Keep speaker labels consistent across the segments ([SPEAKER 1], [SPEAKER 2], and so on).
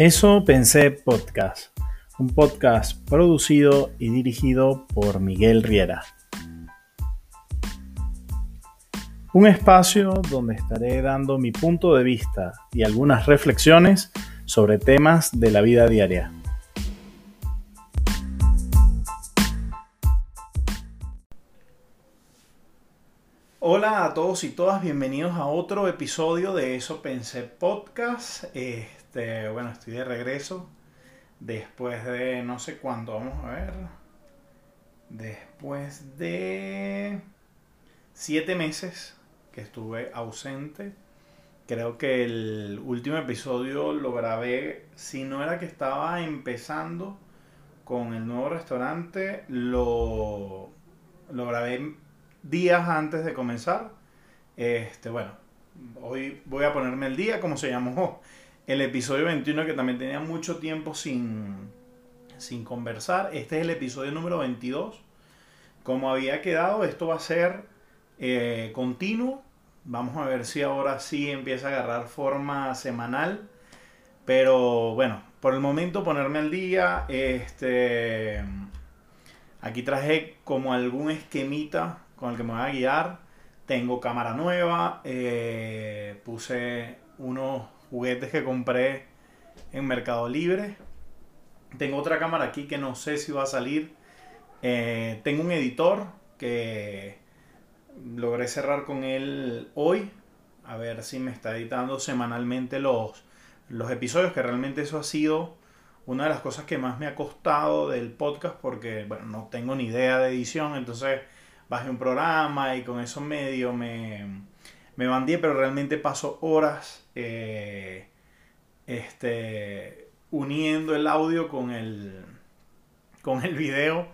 [SPEAKER 1] Eso pensé podcast, un podcast producido y dirigido por Miguel Riera. Un espacio donde estaré dando mi punto de vista y algunas reflexiones sobre temas de la vida diaria. Hola a todos y todas, bienvenidos a otro episodio de Eso Pensé Podcast. Este, bueno, estoy de regreso después de no sé cuánto, vamos a ver. Después de siete meses que estuve ausente. Creo que el último episodio lo grabé, si no era que estaba empezando con el nuevo restaurante, lo, lo grabé días antes de comenzar. Este, bueno, hoy voy a ponerme el día, como se llamó el episodio 21, que también tenía mucho tiempo sin, sin conversar. Este es el episodio número 22. Como había quedado, esto va a ser eh, continuo. Vamos a ver si ahora sí empieza a agarrar forma semanal. Pero bueno, por el momento ponerme al día. Este, aquí traje como algún esquemita con el que me voy a guiar. Tengo cámara nueva, eh, puse unos juguetes que compré en Mercado Libre. Tengo otra cámara aquí que no sé si va a salir. Eh, tengo un editor que logré cerrar con él hoy. A ver si me está editando semanalmente los, los episodios, que realmente eso ha sido una de las cosas que más me ha costado del podcast porque, bueno, no tengo ni idea de edición, entonces bajé un programa y con eso medio me, me bandí, pero realmente paso horas eh, este, uniendo el audio con el, con el video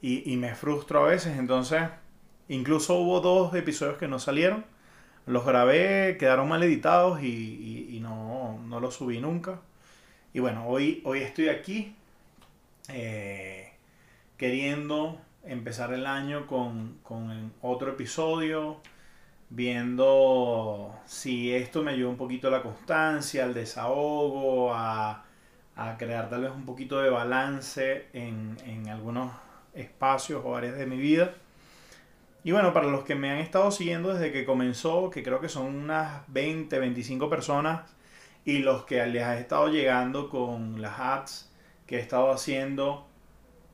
[SPEAKER 1] y, me frustro a veces. Entonces, incluso hubo dos episodios que no salieron. Los grabé, quedaron mal editados y, no, no, los subí nunca. Y bueno, hoy, hoy estoy aquí eh, queriendo empezar el año con, otro episodio, viendo si esto me ayuda un poquito a la constancia, al desahogo, a, crear tal vez un poquito de balance en, en, algunos espacios o áreas de mi vida. Y bueno, para los que me han estado siguiendo desde que comenzó, que creo que son unas 20, 25 personas, y los que les ha estado llegando con las ads que he estado haciendo,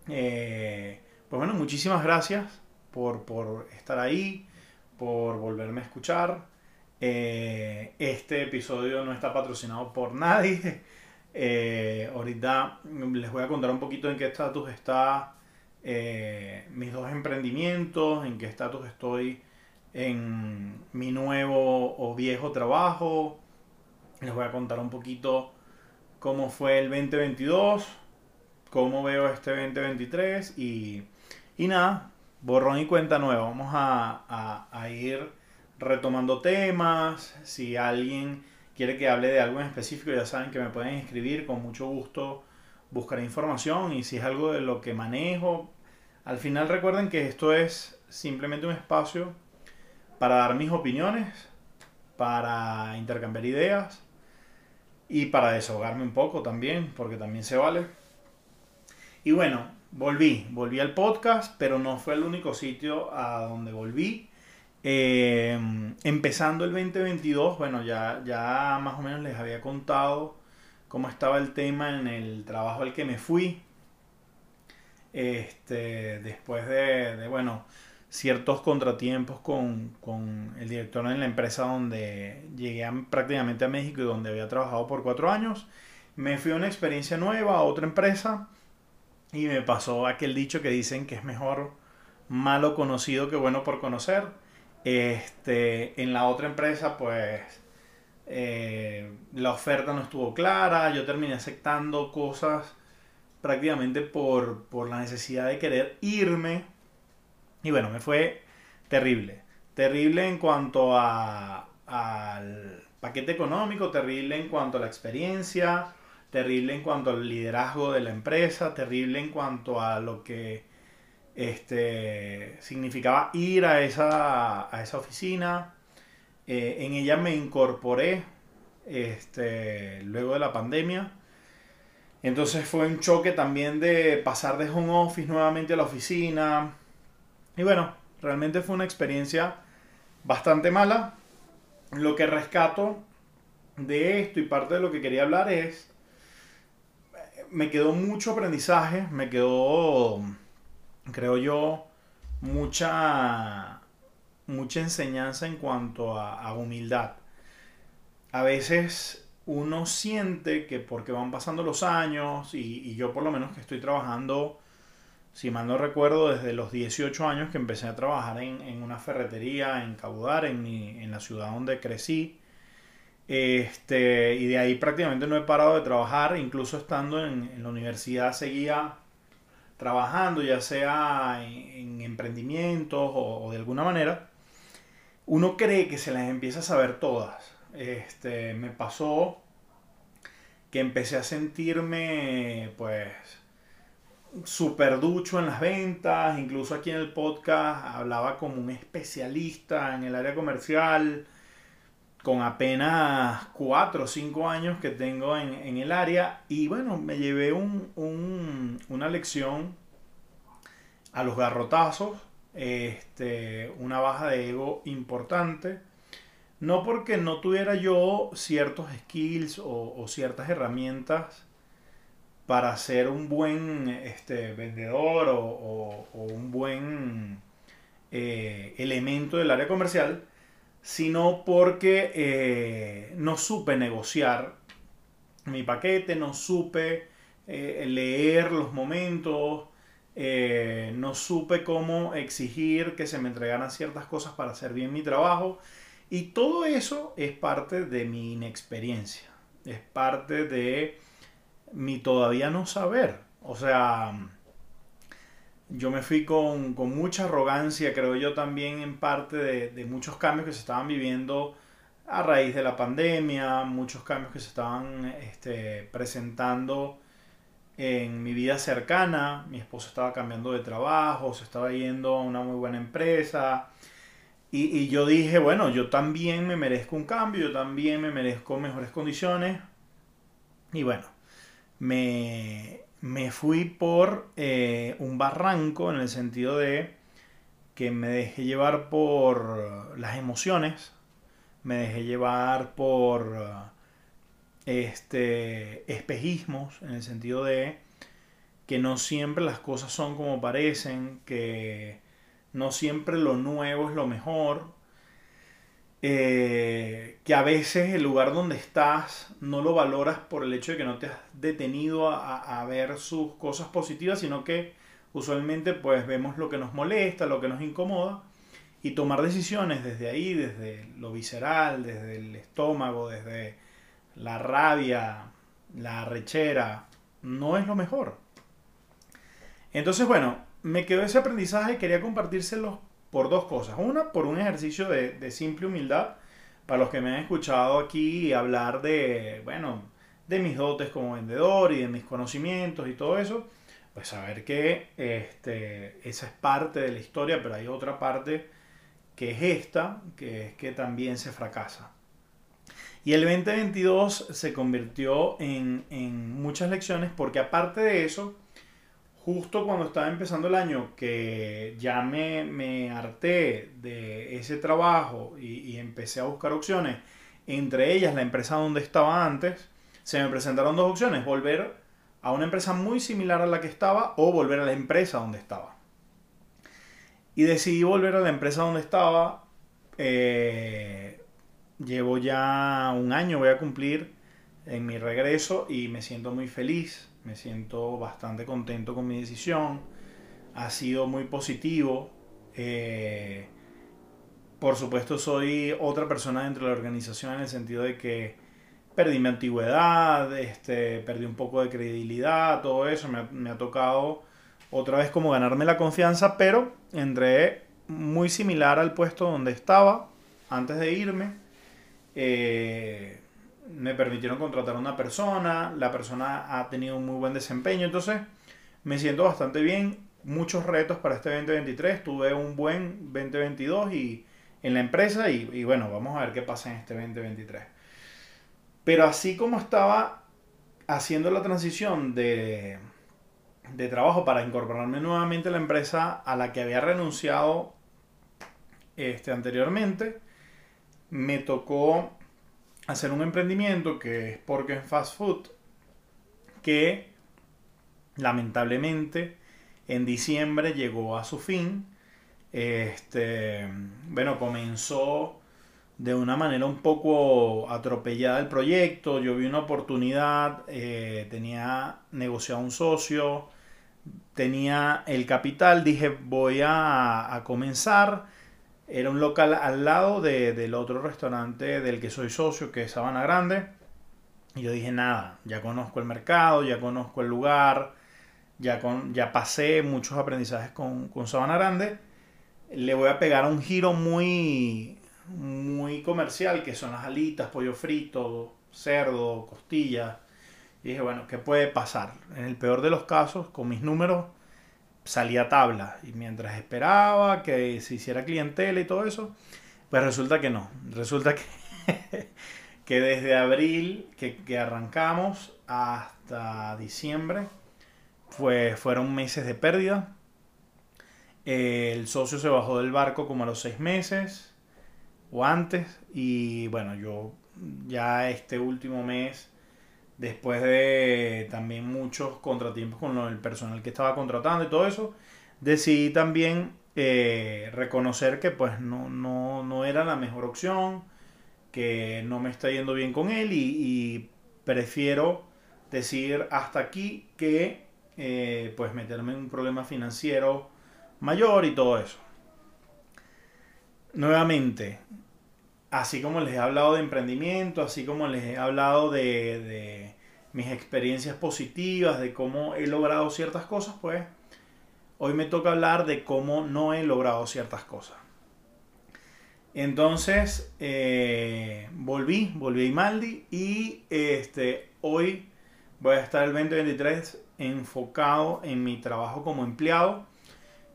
[SPEAKER 1] eh, pues bueno, muchísimas gracias por, estar ahí, por volverme a escuchar. Eh, este episodio no está patrocinado por nadie. Eh, ahorita les voy a contar un poquito en qué estatus está eh, mis dos emprendimientos, en qué estatus estoy en mi nuevo o viejo trabajo. Les voy a contar un poquito cómo fue el 2022, cómo veo este 2023 y y nada, borrón y cuenta nueva. Vamos a, ir retomando temas. Si alguien quiere que hable de algo en específico, ya saben que me pueden escribir. Con mucho gusto buscaré información. Y si es algo de lo que manejo, al final recuerden que esto es simplemente un espacio para dar mis opiniones, para intercambiar ideas y para desahogarme un poco también, porque también se vale. Y bueno, volví, volví al podcast, pero no fue el único sitio a donde volví. Eh, empezando el 2022, bueno, ya, ya más o menos les había contado cómo estaba el tema en el trabajo al que me fui. Este, después de, bueno, ciertos contratiempos con, con, el director en la empresa donde llegué prácticamente a México y donde había trabajado por cuatro años, me fui a una experiencia nueva, a otra empresa y me pasó aquel dicho que dicen que es mejor malo conocido que bueno por conocer. Este, en la otra empresa, pues eh, la oferta no estuvo clara. Yo terminé aceptando cosas prácticamente por, por la necesidad de querer irme. Y bueno, me fue terrible. Terrible en cuanto a, al paquete económico, terrible en cuanto a la experiencia, terrible en cuanto al liderazgo de la empresa, terrible en cuanto a lo que este, significaba ir a esa, a esa oficina. Eh, en ella me incorporé este, luego de la pandemia. Entonces fue un choque también de pasar de home office nuevamente a la oficina. Y bueno, realmente fue una experiencia bastante mala. Lo que rescato de esto y parte de lo que quería hablar es, me quedó mucho aprendizaje, me quedó, creo yo, mucha, mucha enseñanza en cuanto a, humildad. A veces uno siente que porque van pasando los años, y, yo por lo menos que estoy trabajando, si mal no recuerdo, desde los 18 años que empecé a trabajar en, una ferretería en Cabudar, en, en la ciudad donde crecí, este, y de ahí prácticamente no he parado de trabajar, incluso estando en, la universidad seguía trabajando, ya sea en, emprendimientos o, de alguna manera. Uno cree que se las empieza a saber todas. Este, me pasó que empecé a sentirme pues súper ducho en las ventas, incluso aquí en el podcast hablaba como un especialista en el área comercial con apenas 4 o 5 años que tengo en, el área. Y bueno, me llevé una lección a los garrotazos, este, una baja de ego importante, no porque no tuviera yo ciertos skills o, ciertas herramientas para ser un buen este, vendedor o, un buen eh, elemento del área comercial, sino porque eh, no supe negociar mi paquete, no supe eh, leer los momentos, eh, no supe cómo exigir que se me entregaran ciertas cosas para hacer bien mi trabajo. Y todo eso es parte de mi inexperiencia, es parte de mi todavía no saber. O sea, yo me fui con, mucha arrogancia, creo yo también en parte de, muchos cambios que se estaban viviendo a raíz de la pandemia, muchos cambios que se estaban este, presentando en mi vida cercana. Mi esposo estaba cambiando de trabajo, se estaba yendo a una muy buena empresa. Y, y yo dije, bueno, yo también me merezco un cambio, yo también me merezco mejores condiciones. Y bueno, me, me fui por eh, un barranco en el sentido de que me dejé llevar por las emociones, me dejé llevar por este espejismos en el sentido de que no siempre las cosas son como parecen, que no siempre lo nuevo es lo mejor, eh, que a veces el lugar donde estás no lo valoras por el hecho de que no te has detenido a, ver sus cosas positivas, sino que usualmente pues vemos lo que nos molesta, lo que nos incomoda y tomar decisiones desde ahí, desde lo visceral, desde el estómago, desde la rabia, la rechera, no es lo mejor. Entonces, bueno, me quedó ese aprendizaje, quería compartírselo por dos cosas. Una, por un ejercicio de, simple humildad. Para los que me han escuchado aquí hablar de, bueno, de mis dotes como vendedor y de mis conocimientos y todo eso, pues saber que este, esa es parte de la historia, pero hay otra parte que es esta, que es que también se fracasa. Y el 2022 se convirtió en, en muchas lecciones porque aparte de eso, justo cuando estaba empezando el año, que ya me, me harté de ese trabajo y, empecé a buscar opciones, entre ellas la empresa donde estaba antes, se me presentaron dos opciones, volver a una empresa muy similar a la que estaba o volver a la empresa donde estaba. Y decidí volver a la empresa donde estaba. Eh, llevo ya un año, voy a cumplir en mi regreso y me siento muy feliz me siento bastante contento con mi decisión. Ha sido muy positivo. Eh, por supuesto soy otra persona dentro de la organización en el sentido de que perdí mi antigüedad, este, perdí un poco de credibilidad, todo eso. Me ha, tocado otra vez como ganarme la confianza, pero entré muy similar al puesto donde estaba antes de irme. Eh, me permitieron contratar a una persona, la persona ha tenido un muy buen desempeño, entonces me siento bastante bien, muchos retos para este 2023, tuve un buen 2022 y en la empresa y, y bueno, vamos a ver qué pasa en este 2023. Pero así como estaba haciendo la transición de, de trabajo para incorporarme nuevamente a la empresa a la que había renunciado este, anteriormente, me tocó hacer un emprendimiento que es porque Fast Food, que lamentablemente en diciembre llegó a su fin. Este, bueno, comenzó de una manera un poco atropellada el proyecto. Yo vi una oportunidad, eh, tenía negociado un socio, tenía el capital, dije voy a, comenzar. Era un local al lado del otro restaurante del que soy socio, que es Sabana Grande. Y yo dije, nada, ya conozco el mercado, ya conozco el lugar, ya, con, ya pasé muchos aprendizajes con, con Sabana Grande. Le voy a pegar un giro muy, muy comercial, que son las alitas, pollo frito, cerdo, costillas. Y dije, bueno, ¿qué puede pasar? En el peor de los casos, con mis números, salía tabla. Y mientras esperaba que se hiciera clientela y todo eso, pues resulta que no. Resulta que, que desde abril que, que arrancamos hasta diciembre, pues fueron meses de pérdida. El socio se bajó del barco como a los seis meses o antes. Y bueno, yo ya este último mes, después de también muchos contratiempos con el personal que estaba contratando y todo eso, decidí también eh, reconocer que pues no, no, no, era la mejor opción, que no me está yendo bien con él y, prefiero decir hasta aquí que eh, pues meterme en un problema financiero mayor y todo eso. Nuevamente, así como les he hablado de emprendimiento, así como les he hablado de, mis experiencias positivas, de cómo he logrado ciertas cosas, pues hoy me toca hablar de cómo no he logrado ciertas cosas. Entonces, eh, volví, volví a Imaldi y este, hoy voy a estar el 2023 enfocado en mi trabajo como empleado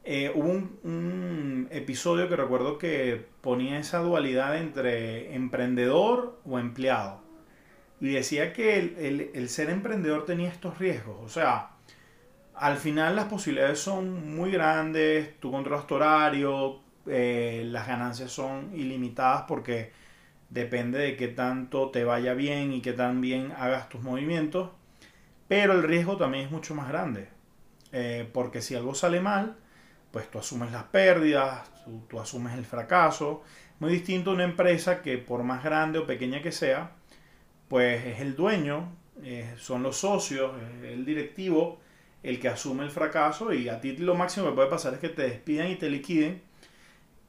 [SPEAKER 1] eh, hubo un, episodio que recuerdo que ponía esa dualidad entre emprendedor o empleado. Y decía que el, ser emprendedor tenía estos riesgos. O sea, al final las posibilidades son muy grandes, tú controlas tu horario, eh, las ganancias son ilimitadas porque depende de qué tanto te vaya bien y qué tan bien hagas tus movimientos. Pero el riesgo también es mucho más grande. Eh, porque si algo sale mal, pues tú asumes las pérdidas, tú, asumes el fracaso. Muy distinto a una empresa que por más grande o pequeña que sea, pues es el dueño, eh, son los socios, el directivo el que asume el fracaso y a ti lo máximo que puede pasar es que te despidan y te liquiden,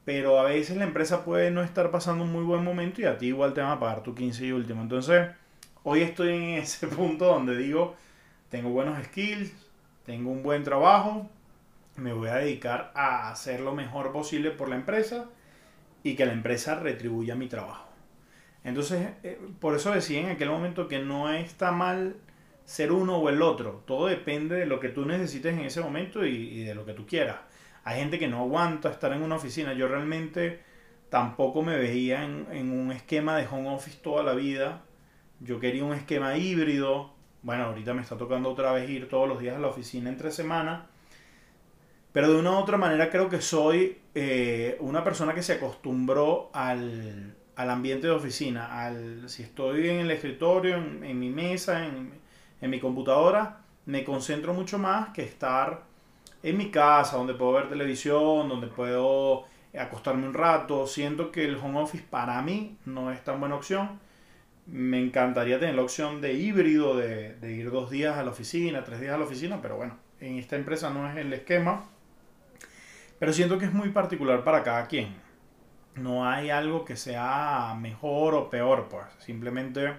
[SPEAKER 1] pero a veces la empresa puede no estar pasando un muy buen momento y a ti igual te van a pagar tu 15 y último. Entonces, hoy estoy en ese punto donde digo, tengo buenos skills, tengo un buen trabajo, me voy a dedicar a hacer lo mejor posible por la empresa y que la empresa retribuya mi trabajo. Entonces, eh, por eso decía en aquel momento que no está mal ser uno o el otro. Todo depende de lo que tú necesites en ese momento y, de lo que tú quieras. Hay gente que no aguanta estar en una oficina. Yo realmente tampoco me veía en, en un esquema de home office toda la vida. Yo quería un esquema híbrido. Bueno, ahorita me está tocando otra vez ir todos los días a la oficina entre semana pero de una u otra manera creo que soy eh, una persona que se acostumbró al, ambiente de oficina. Al, si estoy en el escritorio, en, mi mesa, en, en, mi computadora, me concentro mucho más que estar en mi casa, donde puedo ver televisión, donde puedo acostarme un rato. Siento que el home office para mí no es tan buena opción. Me encantaría tener la opción de híbrido, de ir dos días a la oficina, tres días a la oficina, pero bueno, en esta empresa no es el esquema. Pero siento que es muy particular para cada quien. No hay algo que sea mejor o peor, pues. Simplemente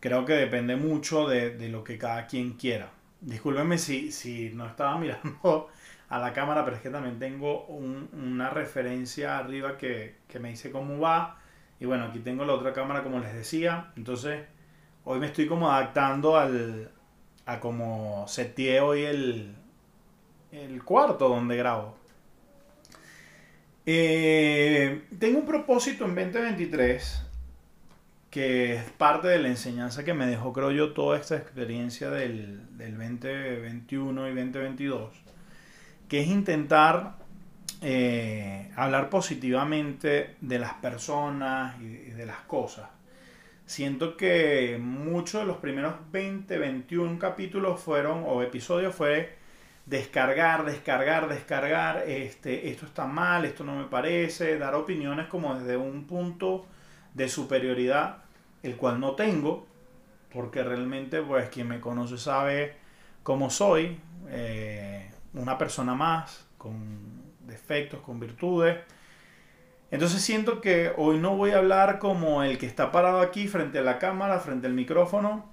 [SPEAKER 1] creo que depende mucho de, lo que cada quien quiera. Discúlpenme si, si no estaba mirando a la cámara, pero es que también tengo una referencia arriba que, me dice cómo va. Y bueno, aquí tengo la otra cámara como les decía. Entonces, hoy me estoy como adaptando al, a como seteé hoy el, el cuarto donde grabo. Eh, tengo un propósito en 2023 que es parte de la enseñanza que me dejó, creo yo, toda esta experiencia del, del 2021 y 2022, que es intentar eh, hablar positivamente de las personas y de las cosas. Siento que muchos de los primeros 20, 21 capítulos fueron, o episodios, fue descargar, descargar, descargar, este, esto está mal, esto no me parece, dar opiniones como desde un punto de superioridad, el cual no tengo, porque realmente pues quien me conoce sabe cómo soy, eh, una persona más, con defectos, con virtudes. Entonces siento que hoy no voy a hablar como el que está parado aquí frente a la cámara, frente al micrófono,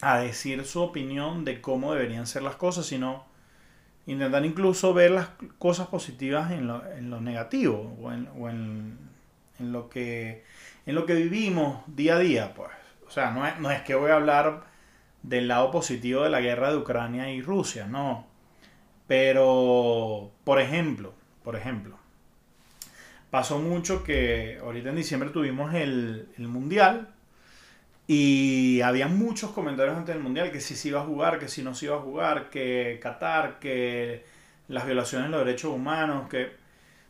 [SPEAKER 1] a decir su opinión de cómo deberían ser las cosas, sino intentar incluso ver las cosas positivas en lo, en lo negativo o, en, o en, en, lo que, en lo que vivimos día a día. Pues. O sea, no es, no es que voy a hablar del lado positivo de la guerra de Ucrania y Rusia, no. Pero, por ejemplo, por ejemplo, pasó mucho que ahorita en diciembre tuvimos el, el Mundial y había muchos comentarios antes del Mundial que si se iba a jugar, que si no se iba a jugar, que Qatar, que las violaciones de los derechos humanos, que...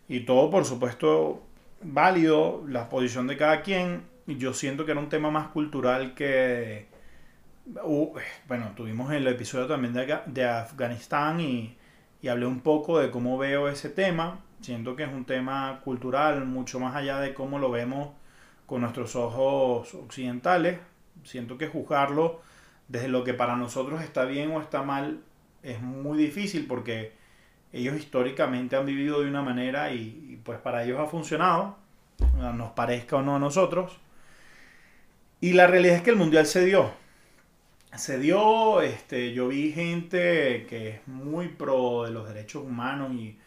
[SPEAKER 1] Y todo, por supuesto, válido, la posición de cada quien. Yo siento que era un tema más cultural que... Bueno, tuvimos el episodio también de, de Afganistán y y hablé un poco de cómo veo ese tema. Siento que es un tema cultural, mucho más allá de cómo lo vemos con nuestros ojos occidentales. Siento que juzgarlo desde lo que para nosotros está bien o está mal es muy difícil porque ellos históricamente han vivido de una manera y, pues para ellos ha funcionado, nos parezca o no a nosotros. Y la realidad es que el mundial se dio se dio, este, yo vi gente que es muy pro de los derechos humanos y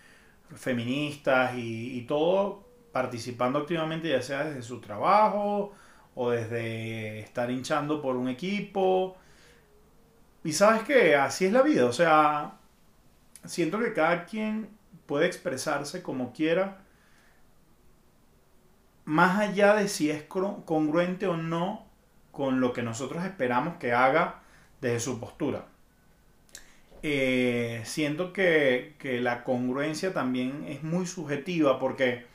[SPEAKER 1] feministas y, todo participando activamente, ya sea desde su trabajo o desde estar hinchando por un equipo. Y sabes que así es la vida, o sea, siento que cada quien puede expresarse como quiera, más allá de si es congruente o no con lo que nosotros esperamos que haga desde su postura. Eh, siento que, la congruencia también es muy subjetiva porque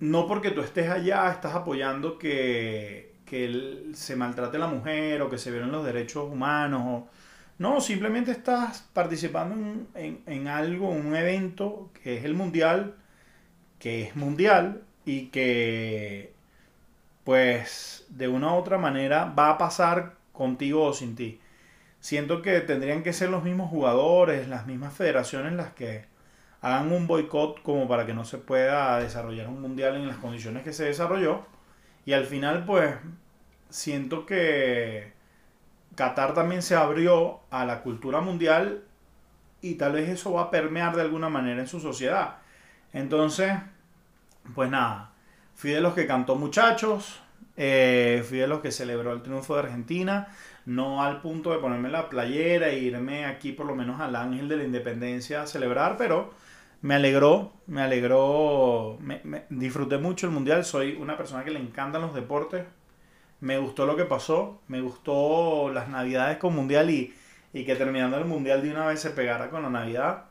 [SPEAKER 1] no porque tú estés allá estás apoyando que, que se maltrate la mujer o que se violen los derechos humanos. No, simplemente estás participando en, en, en algo, un evento que es el mundial, que es mundial y que pues de una u otra manera va a pasar contigo o sin ti. Siento que tendrían que ser los mismos jugadores, las mismas federaciones las que hagan un boicot como para que no se pueda desarrollar un mundial en las condiciones que se desarrolló. Y al final, pues, siento que Qatar también se abrió a la cultura mundial y tal vez eso va a permear de alguna manera en su sociedad. Entonces, pues nada, fui de los que cantó muchachos, eh, fui de los que celebró el triunfo de Argentina, no al punto de ponerme la playera e irme aquí por lo menos al Ángel de la Independencia a celebrar, pero me alegró, me alegró, me, disfruté mucho el Mundial, soy una persona que le encantan los deportes, me gustó lo que pasó, me gustó las navidades con Mundial y, que terminando el Mundial de una vez se pegara con la Navidad.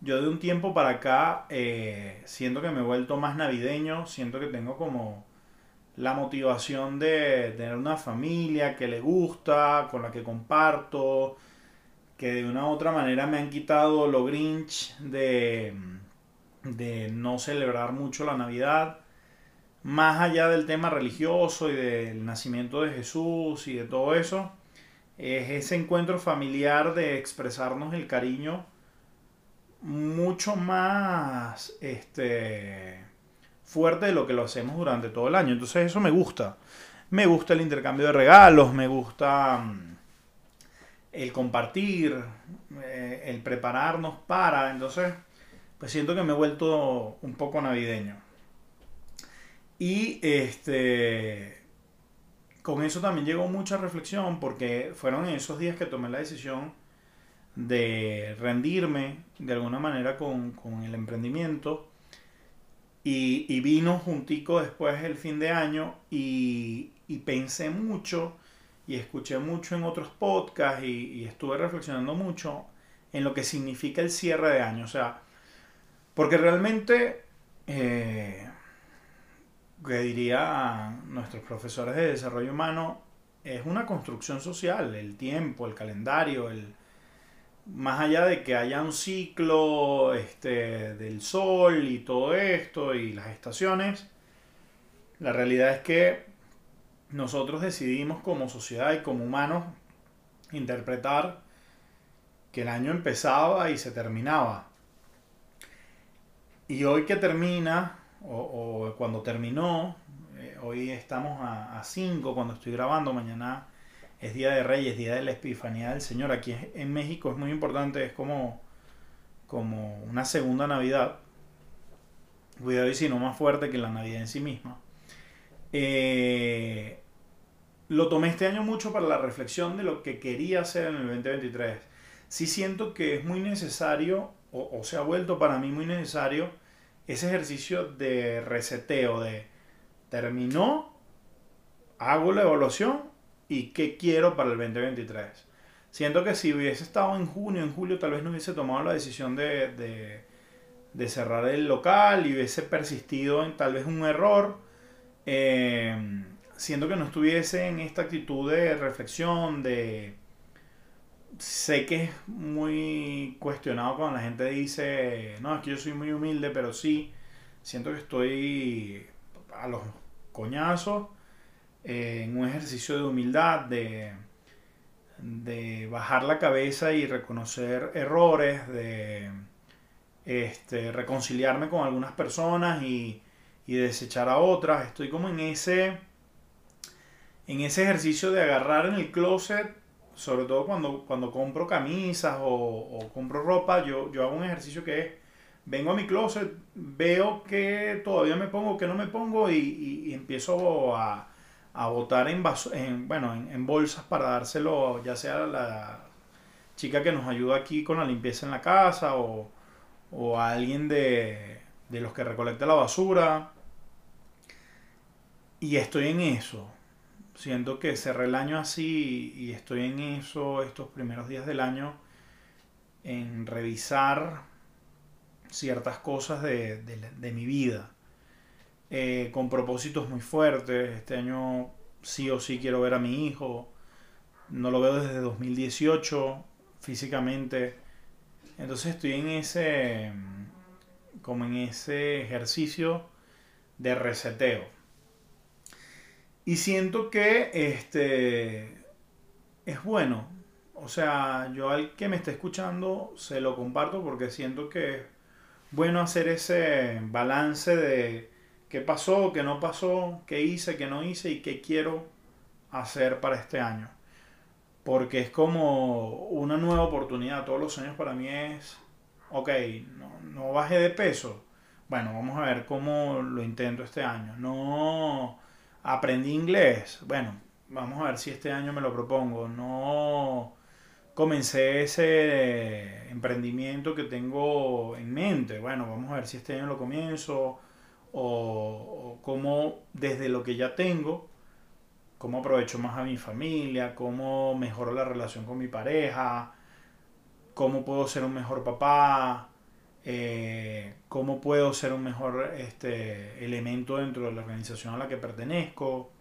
[SPEAKER 1] Yo de un tiempo para acá eh, siento que me he vuelto más navideño, siento que tengo como la motivación de tener una familia que le gusta, con la que comparto, que de una u otra manera me han quitado lo grinch de, de no celebrar mucho la Navidad. Más allá del tema religioso y del nacimiento de Jesús y de todo eso, es ese encuentro familiar de expresarnos el cariño mucho más este fuerte de lo que lo hacemos durante todo el año. Entonces eso me gusta. Me gusta el intercambio de regalos, me gusta mm, el compartir, eh, el prepararnos para. Entonces, pues siento que me he vuelto un poco navideño. Y este con eso también llegó mucha reflexión porque fueron esos días que tomé la decisión de rendirme de alguna manera con, con el emprendimiento Y, vino juntico después el fin de año y, pensé mucho y escuché mucho en otros podcasts y, estuve reflexionando mucho en lo que significa el cierre de año. O sea, porque realmente, eh, que diría nuestros profesores de desarrollo humano, es una construcción social, el tiempo, el calendario, el, más allá de que haya un ciclo este, del sol y todo esto y las estaciones, la realidad es que nosotros decidimos como sociedad y como humanos interpretar que el año empezaba y se terminaba. Y hoy que termina, o, cuando terminó, eh, hoy estamos a 5 cuando estoy grabando, mañana es Día de Reyes, Día de la Epifanía del Señor. Aquí en México es muy importante, es como, como una segunda Navidad. Cuidado y si no más fuerte que la Navidad en sí misma. Eh, lo tomé este año mucho para la reflexión de lo que quería hacer en el 2023. Sí siento que es muy necesario, o, se ha vuelto para mí muy necesario, ese ejercicio de reseteo, de terminó, hago la evaluación y qué quiero para el 2023. Siento que si hubiese estado en junio, en julio, tal vez no hubiese tomado la decisión de, de, cerrar el local y hubiese persistido en tal vez un error. Eh, siento que no estuviese en esta actitud de reflexión, de... Sé que es muy cuestionado cuando la gente dice, no, es que yo soy muy humilde, pero sí, siento que estoy a los coñazos en un ejercicio de humildad, de, de bajar la cabeza y reconocer errores, de este, reconciliarme con algunas personas y, desechar a otras. Estoy como en ese, en ese ejercicio de agarrar en el closet, sobre todo cuando, cuando compro camisas o, compro ropa, yo, yo hago un ejercicio que es, vengo a mi closet, veo que todavía me pongo, que no me pongo y empiezo a a botar en, en, bueno, en, bolsas para dárselo ya sea a la chica que nos ayuda aquí con la limpieza en la casa o, a alguien de, de los que recolecta la basura. Y estoy en eso. Siento que cerré el año así y estoy en eso estos primeros días del año en revisar ciertas cosas de, de mi vida. Eh, con propósitos muy fuertes. Este año sí o sí quiero ver a mi hijo. No lo veo desde 2018 físicamente. Entonces estoy en ese como en ese ejercicio de reseteo. Y siento que este es bueno. O sea, yo al que me esté escuchando se lo comparto porque siento que es bueno hacer ese balance de qué pasó, qué no pasó, qué hice, qué no hice y qué quiero hacer para este año. Porque es como una nueva oportunidad. Todos los años para mí es, ok, no, no bajé de peso. Bueno, vamos a ver cómo lo intento este año. No aprendí inglés. Bueno, vamos a ver si este año me lo propongo. No comencé ese emprendimiento que tengo en mente. Bueno, vamos a ver si este año lo comienzo o, cómo desde lo que ya tengo, cómo aprovecho más a mi familia, cómo mejoro la relación con mi pareja, cómo puedo ser un mejor papá, eh, cómo puedo ser un mejor este, elemento dentro de la organización a la que pertenezco.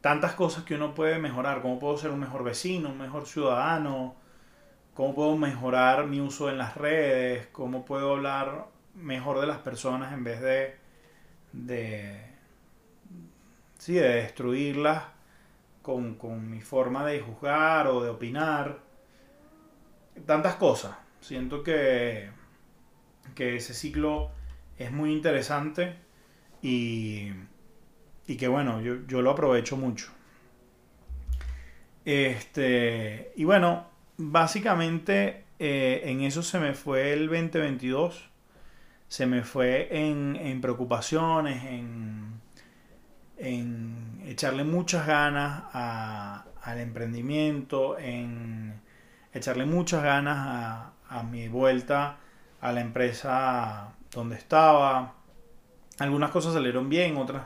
[SPEAKER 1] Tantas cosas que uno puede mejorar, cómo puedo ser un mejor vecino, un mejor ciudadano, cómo puedo mejorar mi uso en las redes, cómo puedo hablar mejor de las personas en vez de, de, sí, de destruirlas con, con mi forma de juzgar o de opinar. Tantas cosas. Siento que, que ese ciclo es muy interesante y, y que bueno, yo, yo, lo aprovecho mucho. Este, y bueno, básicamente eh, en eso se me fue el 2022 se me fue en, preocupaciones, en, en, echarle muchas ganas al emprendimiento, en echarle muchas ganas a, mi vuelta a la empresa donde estaba, algunas cosas salieron bien, otras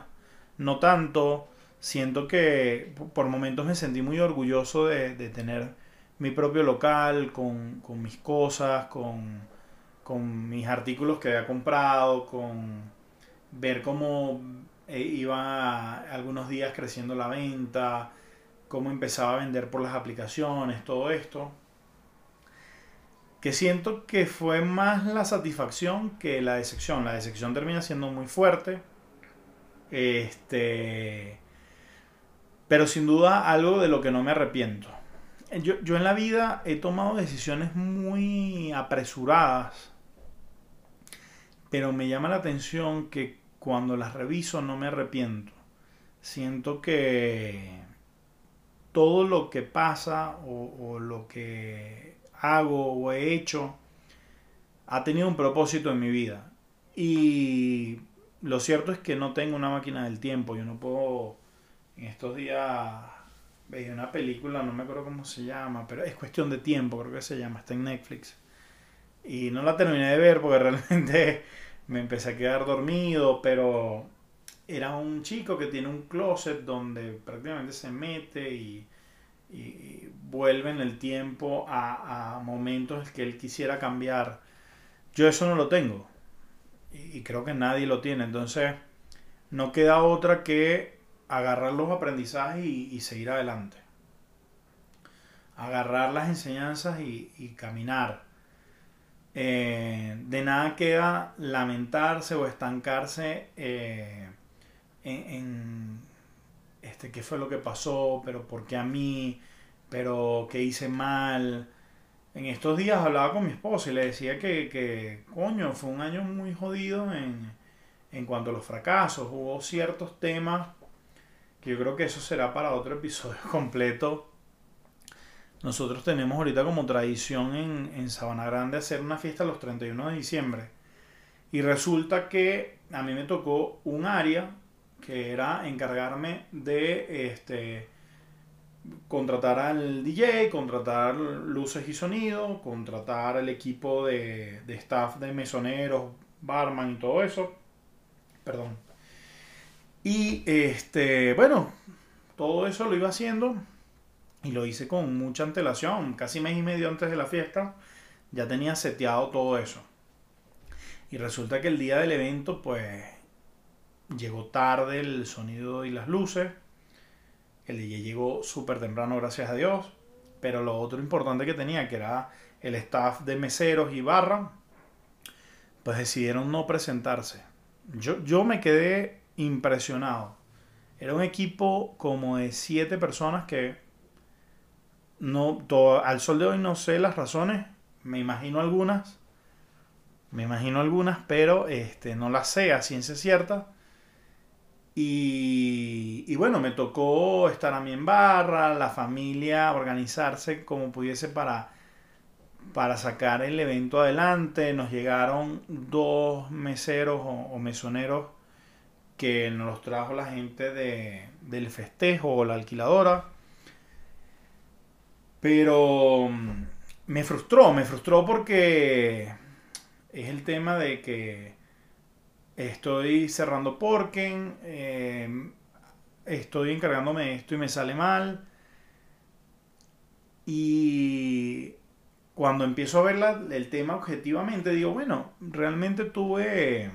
[SPEAKER 1] no tanto. Siento que por momentos me sentí muy orgulloso de, tener mi propio local con, con mis cosas, con, con, mis artículos que había comprado, con ver cómo eh, iba algunos días creciendo la venta, cómo empezaba a vender por las aplicaciones, todo esto. Que siento que fue más la satisfacción que la decepción. La decepción termina siendo muy fuerte. Este pero sin duda algo de lo que no me arrepiento. Yo, yo en la vida he tomado decisiones muy apresuradas, pero me llama la atención que cuando las reviso no me arrepiento. Siento que todo lo que pasa o, o, lo que hago o he hecho ha tenido un propósito en mi vida. Y lo cierto es que no tengo una máquina del tiempo. Yo no puedo en estos días veía una película, no me acuerdo cómo se llama, pero es cuestión de tiempo, creo que se llama, está en Netflix. Y no la terminé de ver porque realmente me empecé a quedar dormido, pero era un chico que tiene un closet donde prácticamente se mete y, vuelve en el tiempo a, a momentos que él quisiera cambiar. Yo eso no lo tengo y creo que nadie lo tiene, entonces no queda otra que agarrar los aprendizajes y, seguir adelante. Agarrar las enseñanzas y, caminar. Eh, de nada queda lamentarse o estancarse eh, en, este, qué fue lo que pasó, pero por qué a mí, pero qué hice mal. En estos días hablaba con mi esposa y le decía que, que coño, fue un año muy jodido en, en cuanto a los fracasos. Hubo ciertos temas que yo creo que eso será para otro episodio completo. Nosotros tenemos ahorita como tradición en, en Sabana Grande hacer una fiesta los 31 de diciembre. Y resulta que a mí me tocó un área que era encargarme de este, contratar al DJ, contratar luces y sonido, contratar el equipo de, de staff de mesoneros, barman y todo eso. Perdón. Y este, bueno, todo eso lo iba haciendo y lo hice con mucha antelación, casi mes y medio antes de la fiesta, ya tenía seteado todo eso. Y resulta que el día del evento, pues, llegó tarde el sonido y las luces. El DJ llegó súper temprano, gracias a Dios. Pero lo otro importante que tenía, que era el staff de meseros y barra, pues decidieron no presentarse. Yo, yo me quedé impresionado. Era un equipo como de siete personas que no, todo, al sol de hoy no sé las razones, me imagino algunas, me imagino algunas, pero este, no las sé a ciencia cierta. Y, bueno, me tocó estar a mí en barra, la familia, organizarse como pudiese para, para sacar el evento adelante. Nos llegaron dos meseros o, mesoneros que nos trajo la gente de, del festejo o la alquiladora. Pero mm, me frustró, me frustró porque es el tema de que estoy cerrando Porken, eh, estoy encargándome de esto y me sale mal. Y cuando empiezo a ver el tema objetivamente, digo, bueno, realmente tuve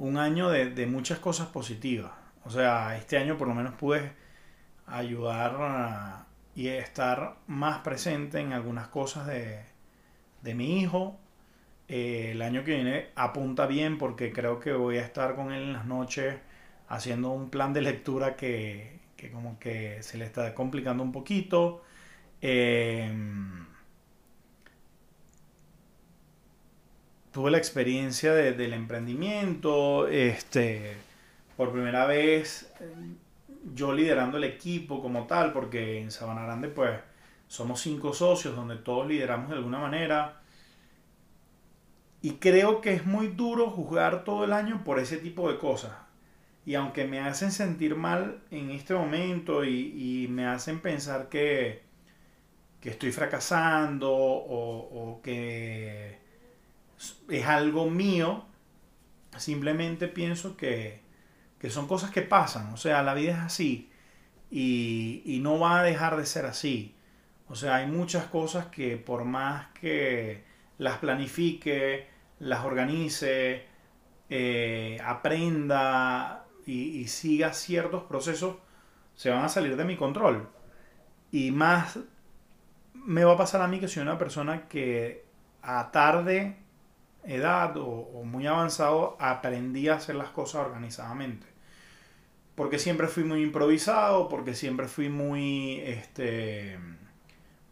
[SPEAKER 1] un año de, muchas cosas positivas. O sea, este año por lo menos pude ayudar y estar más presente en algunas cosas de, mi hijo. Eh, el año que viene apunta bien porque creo que voy a estar con él en las noches haciendo un plan de lectura que, como que se le está complicando un poquito. Eh, tuve la experiencia del emprendimiento, este, por primera vez yo liderando el equipo como tal, porque en Sabana Grande pues somos cinco socios donde todos lideramos de alguna manera. Y creo que es muy duro juzgar todo el año por ese tipo de cosas. Y aunque me hacen sentir mal en este momento y, me hacen pensar que, que estoy fracasando o, o que es algo mío, simplemente pienso que, que son cosas que pasan, o sea, la vida es así y, y no va a dejar de ser así. O sea, hay muchas cosas que por más que las planifique, las organice, eh, aprenda y, siga ciertos procesos, se van a salir de mi control. Y más me va a pasar a mí que soy una persona que a tarde edad o, o, muy avanzado aprendí a hacer las cosas organizadamente. Porque siempre fui muy improvisado, porque siempre fui muy este,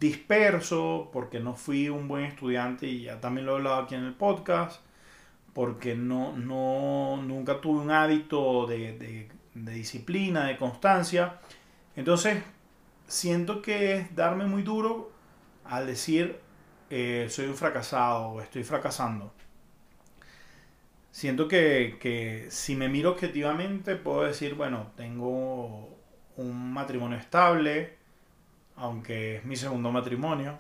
[SPEAKER 1] disperso, porque no fui un buen estudiante y ya también lo he hablado aquí en el podcast, porque no, no, nunca tuve un hábito de, disciplina, de constancia. Entonces, siento que es darme muy duro al decir eh, soy un fracasado o estoy fracasando. Siento que, que si me miro objetivamente puedo decir, bueno, tengo un matrimonio estable, aunque es mi segundo matrimonio,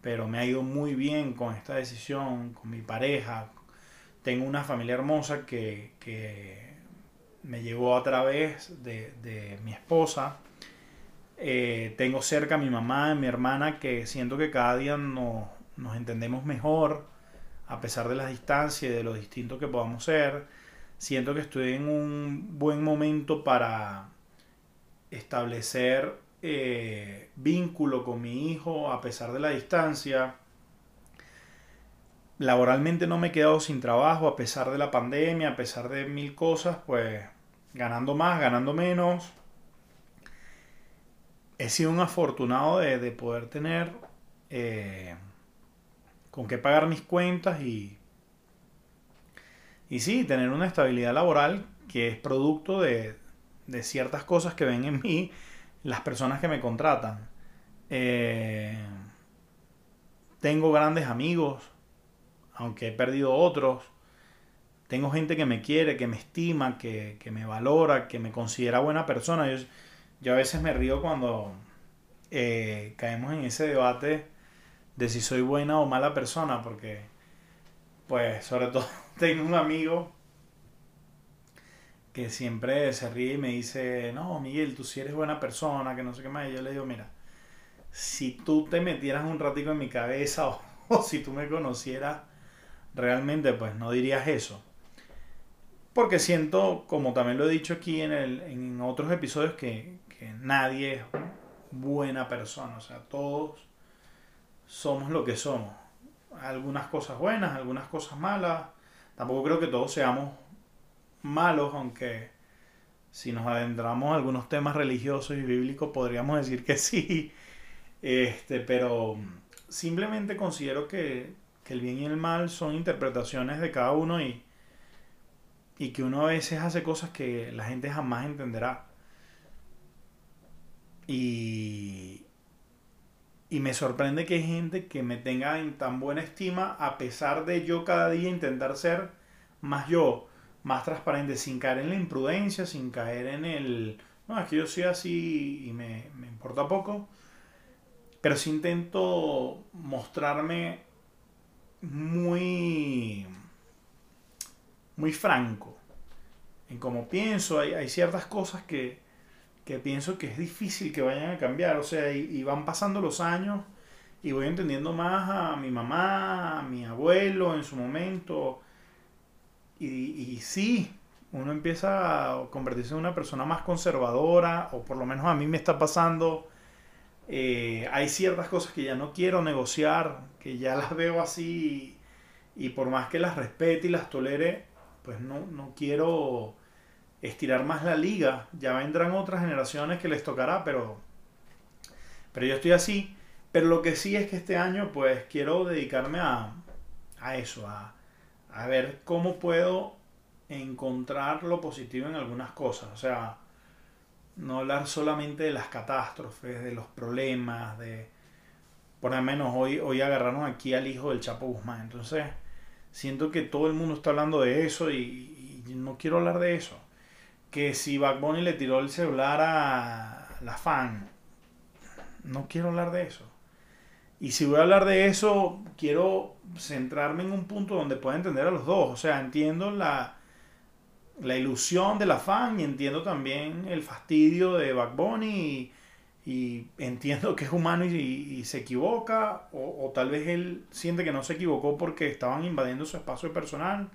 [SPEAKER 1] pero me ha ido muy bien con esta decisión, con mi pareja. Tengo una familia hermosa que, me llegó a través de, mi esposa. Eh, tengo cerca a mi mamá, y mi hermana, que siento que cada día nos, nos entendemos mejor, a pesar de las distancias y de lo distinto que podamos ser. Siento que estoy en un buen momento para establecer eh, vínculo con mi hijo a pesar de la distancia. Laboralmente no me he quedado sin trabajo a pesar de la pandemia, a pesar de mil cosas, pues ganando más, ganando menos. He sido un afortunado de, poder tener eh, con qué pagar mis cuentas y, y sí, tener una estabilidad laboral que es producto de, de ciertas cosas que ven en mí las personas que me contratan. Eh, tengo grandes amigos, aunque he perdido otros. Tengo gente que me quiere, que me estima, que, me valora, que me considera buena persona. Yo, a veces me río cuando eh, caemos en ese debate de si soy buena o mala persona, porque, pues, sobre todo tengo un amigo que siempre se ríe y me dice, no, Miguel, tú sí eres buena persona, que no sé qué más. Y yo le digo, mira, si tú te metieras un ratico en mi cabeza o, si tú me conocieras realmente, pues no dirías eso. Porque siento, como también lo he dicho aquí en, el, en otros episodios, que, que nadie es buena persona. O sea, todos somos lo que somos. Algunas cosas buenas, algunas cosas malas. Tampoco creo que todos seamos malos, aunque si nos adentramos a algunos temas religiosos y bíblicos podríamos decir que sí. Este, pero simplemente considero que, el bien y el mal son interpretaciones de cada uno y, y que uno a veces hace cosas que la gente jamás entenderá. Y, y me sorprende que hay gente que me tenga en tan buena estima a pesar de yo cada día intentar ser más yo más transparente, sin caer en la imprudencia, sin caer en el, no, es que yo soy así y me, importa poco, pero sí intento mostrarme muy, muy franco en cómo pienso. Hay, ciertas cosas que, que, pienso que es difícil que vayan a cambiar, o sea, y van pasando los años y voy entendiendo más a mi mamá, a mi abuelo en su momento, y, y sí, uno empieza a convertirse en una persona más conservadora, o por lo menos a mí me está pasando. Eh, hay ciertas cosas que ya no quiero negociar, que ya las veo así, y, por más que las respete y las tolere, pues no, no quiero estirar más la liga. Ya vendrán otras generaciones que les tocará, pero, pero yo estoy así. Pero lo que sí es que este año, pues quiero dedicarme a, a eso, a a ver cómo puedo encontrar lo positivo en algunas cosas. O sea, no hablar solamente de las catástrofes, de los problemas, de... Por lo menos hoy, hoy agarraron aquí al hijo del Chapo Guzmán. Entonces, siento que todo el mundo está hablando de eso y, no quiero hablar de eso. Que si Bunny le tiró el celular a la fan, no quiero hablar de eso. Y si voy a hablar de eso, quiero centrarme en un punto donde pueda entender a los dos. O sea, entiendo la, la ilusión del afán y entiendo también el fastidio de Backbone y, entiendo que es humano y, se equivoca o, o, tal vez él siente que no se equivocó porque estaban invadiendo su espacio personal.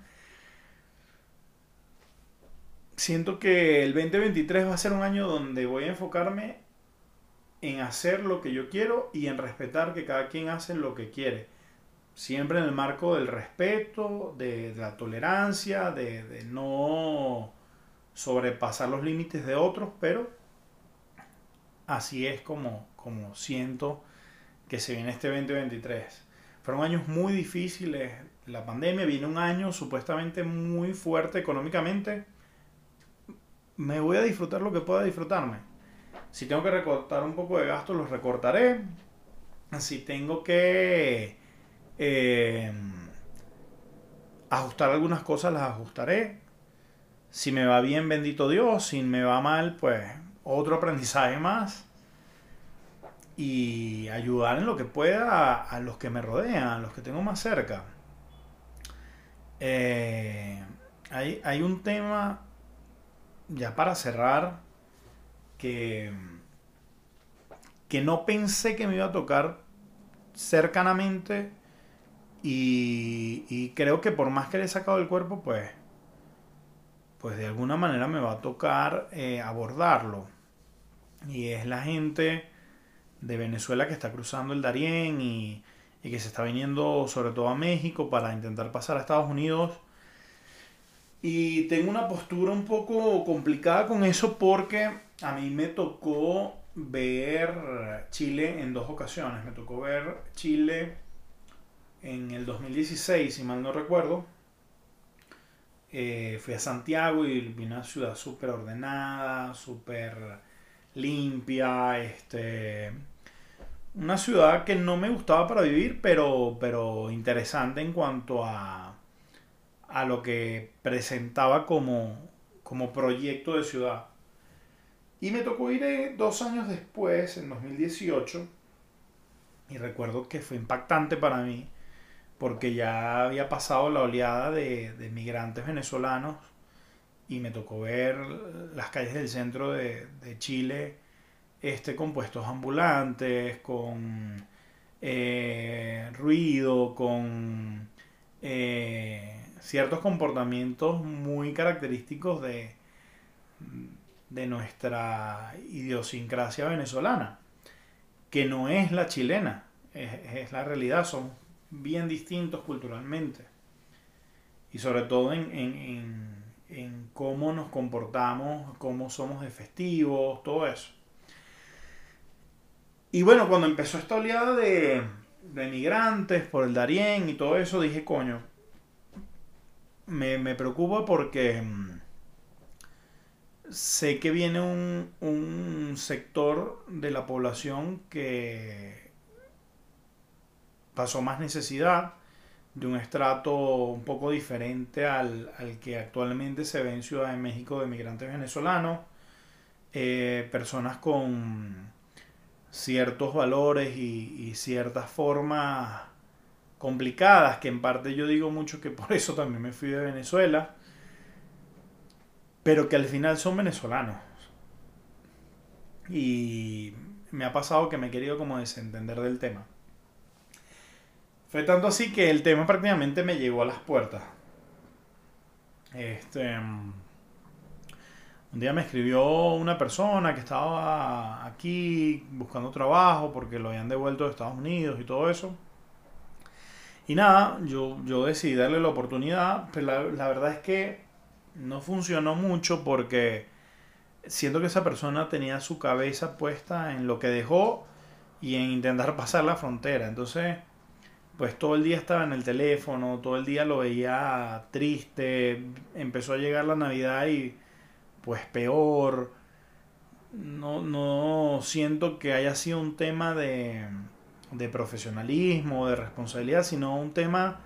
[SPEAKER 1] Siento que el 2023 va a ser un año donde voy a enfocarme en hacer lo que yo quiero y en respetar que cada quien hace lo que quiere siempre en el marco del respeto, de, la tolerancia, de, no sobrepasar los límites de otros, pero así es como, como siento que se viene este 2023. Fueron años muy difíciles, la pandemia viene un año supuestamente muy fuerte económicamente. Me voy a disfrutar lo que pueda disfrutarme. Si tengo que recortar un poco de gastos, los recortaré. Si tengo que eh, ajustar algunas cosas las ajustaré. Si me va bien, bendito Dios. Si me va mal, pues otro aprendizaje más. Y ayudar en lo que pueda a, los que me rodean, a los que tengo más cerca. Eh, hay, hay un tema, ya para cerrar, que, que no pensé que me iba a tocar cercanamente y, creo que por más que le he sacado el cuerpo, pues, pues de alguna manera me va a tocar eh, abordarlo. Y es la gente de Venezuela que está cruzando el Darién y, y que se está viniendo sobre todo a México para intentar pasar a Estados Unidos. Y tengo una postura un poco complicada con eso porque a mí me tocó ver Chile en dos ocasiones. Me tocó ver Chile en el 2016, si mal no recuerdo, eh, fui a Santiago y vi una ciudad súper ordenada, súper limpia, este, una ciudad que no me gustaba para vivir, pero, pero interesante en cuanto a, a lo que presentaba como, como proyecto de ciudad. Y me tocó ir eh, dos años después, en 2018, y recuerdo que fue impactante para mí porque ya había pasado la oleada de, migrantes venezolanos y me tocó ver las calles del centro de, Chile este, con puestos ambulantes, con eh, ruido, con eh, ciertos comportamientos muy característicos de, de nuestra idiosincrasia venezolana, que no es la chilena, es, es la realidad, son bien distintos culturalmente. Y sobre todo en, cómo nos comportamos, cómo somos de festivos, todo eso. Y bueno, cuando empezó esta oleada de, de migrantes por el Darién y todo eso, dije, coño, me, me preocupa porque mm, sé que viene un, un sector de la población que pasó más necesidad de un estrato un poco diferente al, que actualmente se ve en Ciudad de México de migrantes venezolanos, eh, personas con ciertos valores y, ciertas formas complicadas, que en parte yo digo mucho que por eso también me fui de Venezuela, pero que al final son venezolanos. Y me ha pasado que me he querido como desentender del tema. Fue tanto así que el tema prácticamente me llegó a las puertas. Este. Un día me escribió una persona que estaba aquí buscando trabajo porque lo habían devuelto de Estados Unidos y todo eso. Y nada, yo, yo decidí darle la oportunidad, pero la, la verdad es que no funcionó mucho porque siento que esa persona tenía su cabeza puesta en lo que dejó y en intentar pasar la frontera. Entonces pues todo el día estaba en el teléfono, todo el día lo veía triste, empezó a llegar la Navidad y pues peor. No, no siento que haya sido un tema de, de profesionalismo, de responsabilidad, sino un tema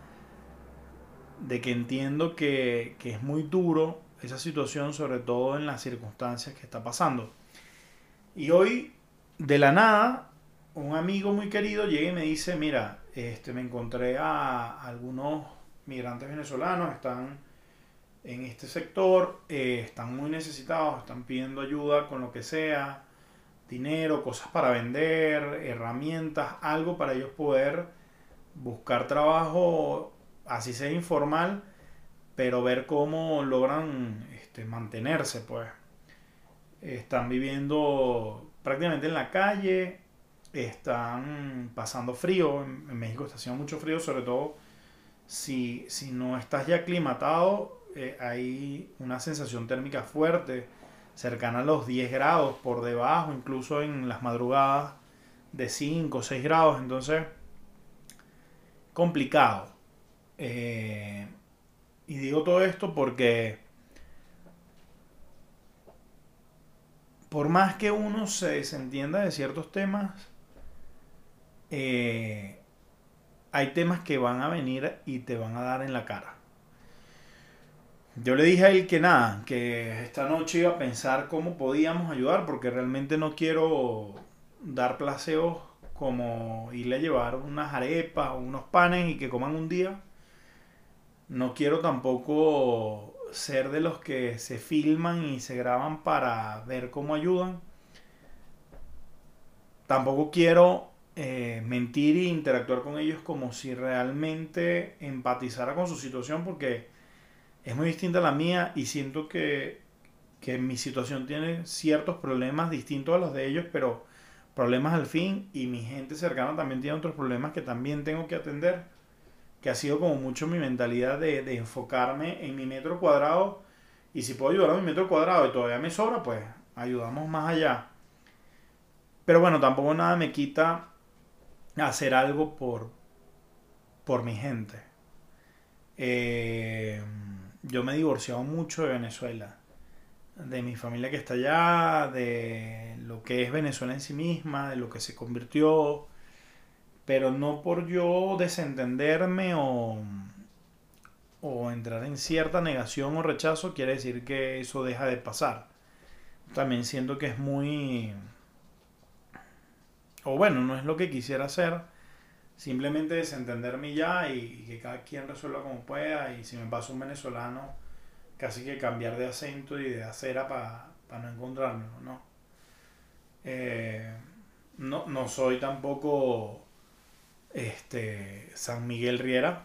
[SPEAKER 1] de que entiendo que, que es muy duro esa situación, sobre todo en las circunstancias que está pasando. Y hoy, de la nada, un amigo muy querido llega y me dice, mira, este, me encontré a algunos migrantes venezolanos, están en este sector eh, están muy necesitados, están pidiendo ayuda con lo que sea, dinero, cosas para vender, herramientas, algo para ellos poder buscar trabajo, así sea informal, pero ver cómo logran este, mantenerse, pues. Están viviendo prácticamente en la calle, están pasando frío, en, México está haciendo mucho frío, sobre todo si, si no estás ya aclimatado, eh, hay una sensación térmica fuerte, cercana a los 10 grados, por debajo, incluso en las madrugadas de 5 o 6 grados, entonces complicado. Eh, y digo todo esto porque por más que uno se desentienda de ciertos temas, eh, hay temas que van a venir y te van a dar en la cara. Yo le dije a él que nada, que esta noche iba a pensar cómo podíamos ayudar, porque realmente no quiero dar placeos como irle a llevar unas arepas o unos panes y que coman un día. No quiero tampoco ser de los que se filman y se graban para ver cómo ayudan. Tampoco quiero eh, mentir e interactuar con ellos como si realmente empatizara con su situación porque es muy distinta a la mía y siento que, que mi situación tiene ciertos problemas distintos a los de ellos, pero problemas al fin y mi gente cercana también tiene otros problemas que también tengo que atender, que ha sido como mucho mi mentalidad de, de enfocarme en mi metro cuadrado y si puedo ayudar a mi metro cuadrado y todavía me sobra, pues ayudamos más allá. Pero bueno, tampoco nada me quita hacer algo por, por mi gente. Eh, yo me he divorciado mucho de Venezuela, de mi familia que está allá, de lo que es Venezuela en sí misma, de lo que se convirtió, pero no por yo desentenderme o, o entrar en cierta negación o rechazo quiere decir que eso deja de pasar. También siento que es muy... O bueno, no es lo que quisiera hacer simplemente desentenderme ya y, que cada quien resuelva como pueda y si me pasa un venezolano casi que cambiar de acento y de acera para no encontrarme, ¿no? Eh, ¿no? no soy tampoco este San Miguel Riera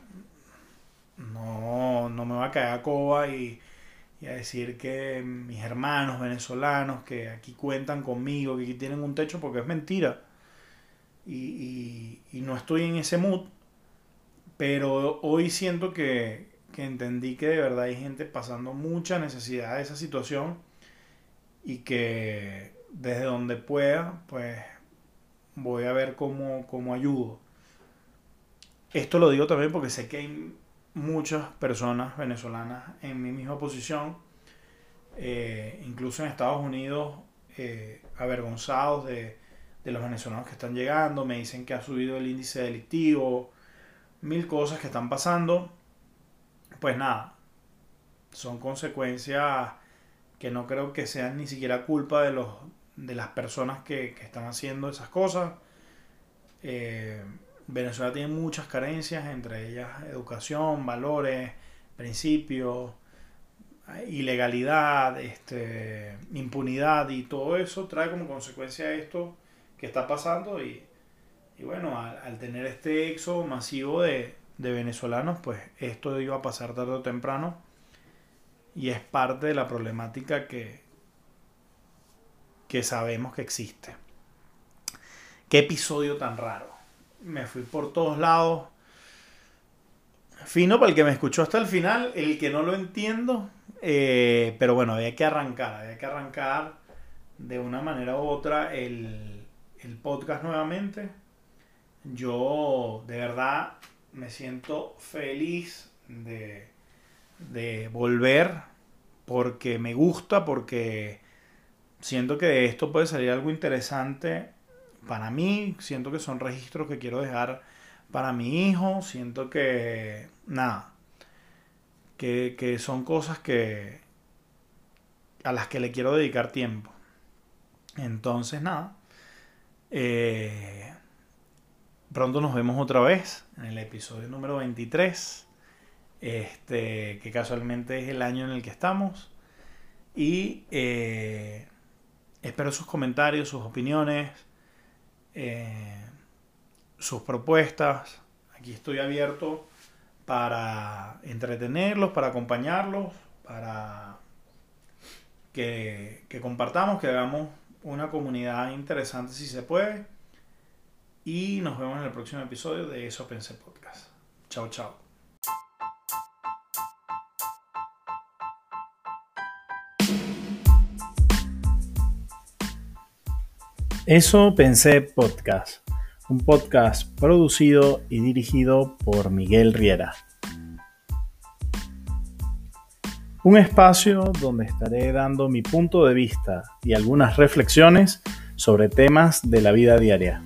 [SPEAKER 1] no, no me va a caer a coba y, y, a decir que mis hermanos venezolanos que aquí cuentan conmigo que aquí tienen un techo porque es mentira y, no estoy en ese mood, pero hoy siento que, entendí que de verdad hay gente pasando mucha necesidad de esa situación y que desde donde pueda, pues voy a ver cómo, cómo ayudo. Esto lo digo también porque sé que hay muchas personas venezolanas en mi misma posición, eh, incluso en Estados Unidos, eh, avergonzados de, de los venezolanos que están llegando, me dicen que ha subido el índice delictivo, mil cosas que están pasando. Pues nada, son consecuencias que no creo que sean ni siquiera culpa de, los, de las personas que, están haciendo esas cosas. Eh, Venezuela tiene muchas carencias, entre ellas educación, valores, principios, ilegalidad, este, impunidad y todo eso trae como consecuencia esto está pasando y, bueno, al, tener este éxodo masivo de, venezolanos, pues esto iba a pasar tarde o temprano y es parte de la problemática que, que sabemos que existe. Qué episodio tan raro. Me fui por todos lados. Fino para el que me escuchó hasta el final, el que no lo entiendo, eh, pero bueno, había que arrancar, había que arrancar de una manera u otra el, el podcast nuevamente. Yo de verdad me siento feliz de, de volver porque me gusta, porque siento que de esto puede salir algo interesante para mí, siento que son registros que quiero dejar para mi hijo, siento que nada, que, que son cosas que a las que le quiero dedicar tiempo. Entonces nada, eh, pronto nos vemos otra vez en el episodio número 23. este, que casualmente es el año en el que estamos. Y eh, espero sus comentarios, sus opiniones, eh, sus propuestas. Aquí estoy abierto para entretenerlos, para acompañarlos, para que, que compartamos, que hagamos una comunidad interesante si se puede. Y nos vemos en el próximo episodio de Eso Pensé Podcast. Chao, chao. Eso Pensé Podcast, un podcast producido y dirigido por Miguel Riera. Un espacio donde estaré dando mi punto de vista y algunas reflexiones sobre temas de la vida diaria.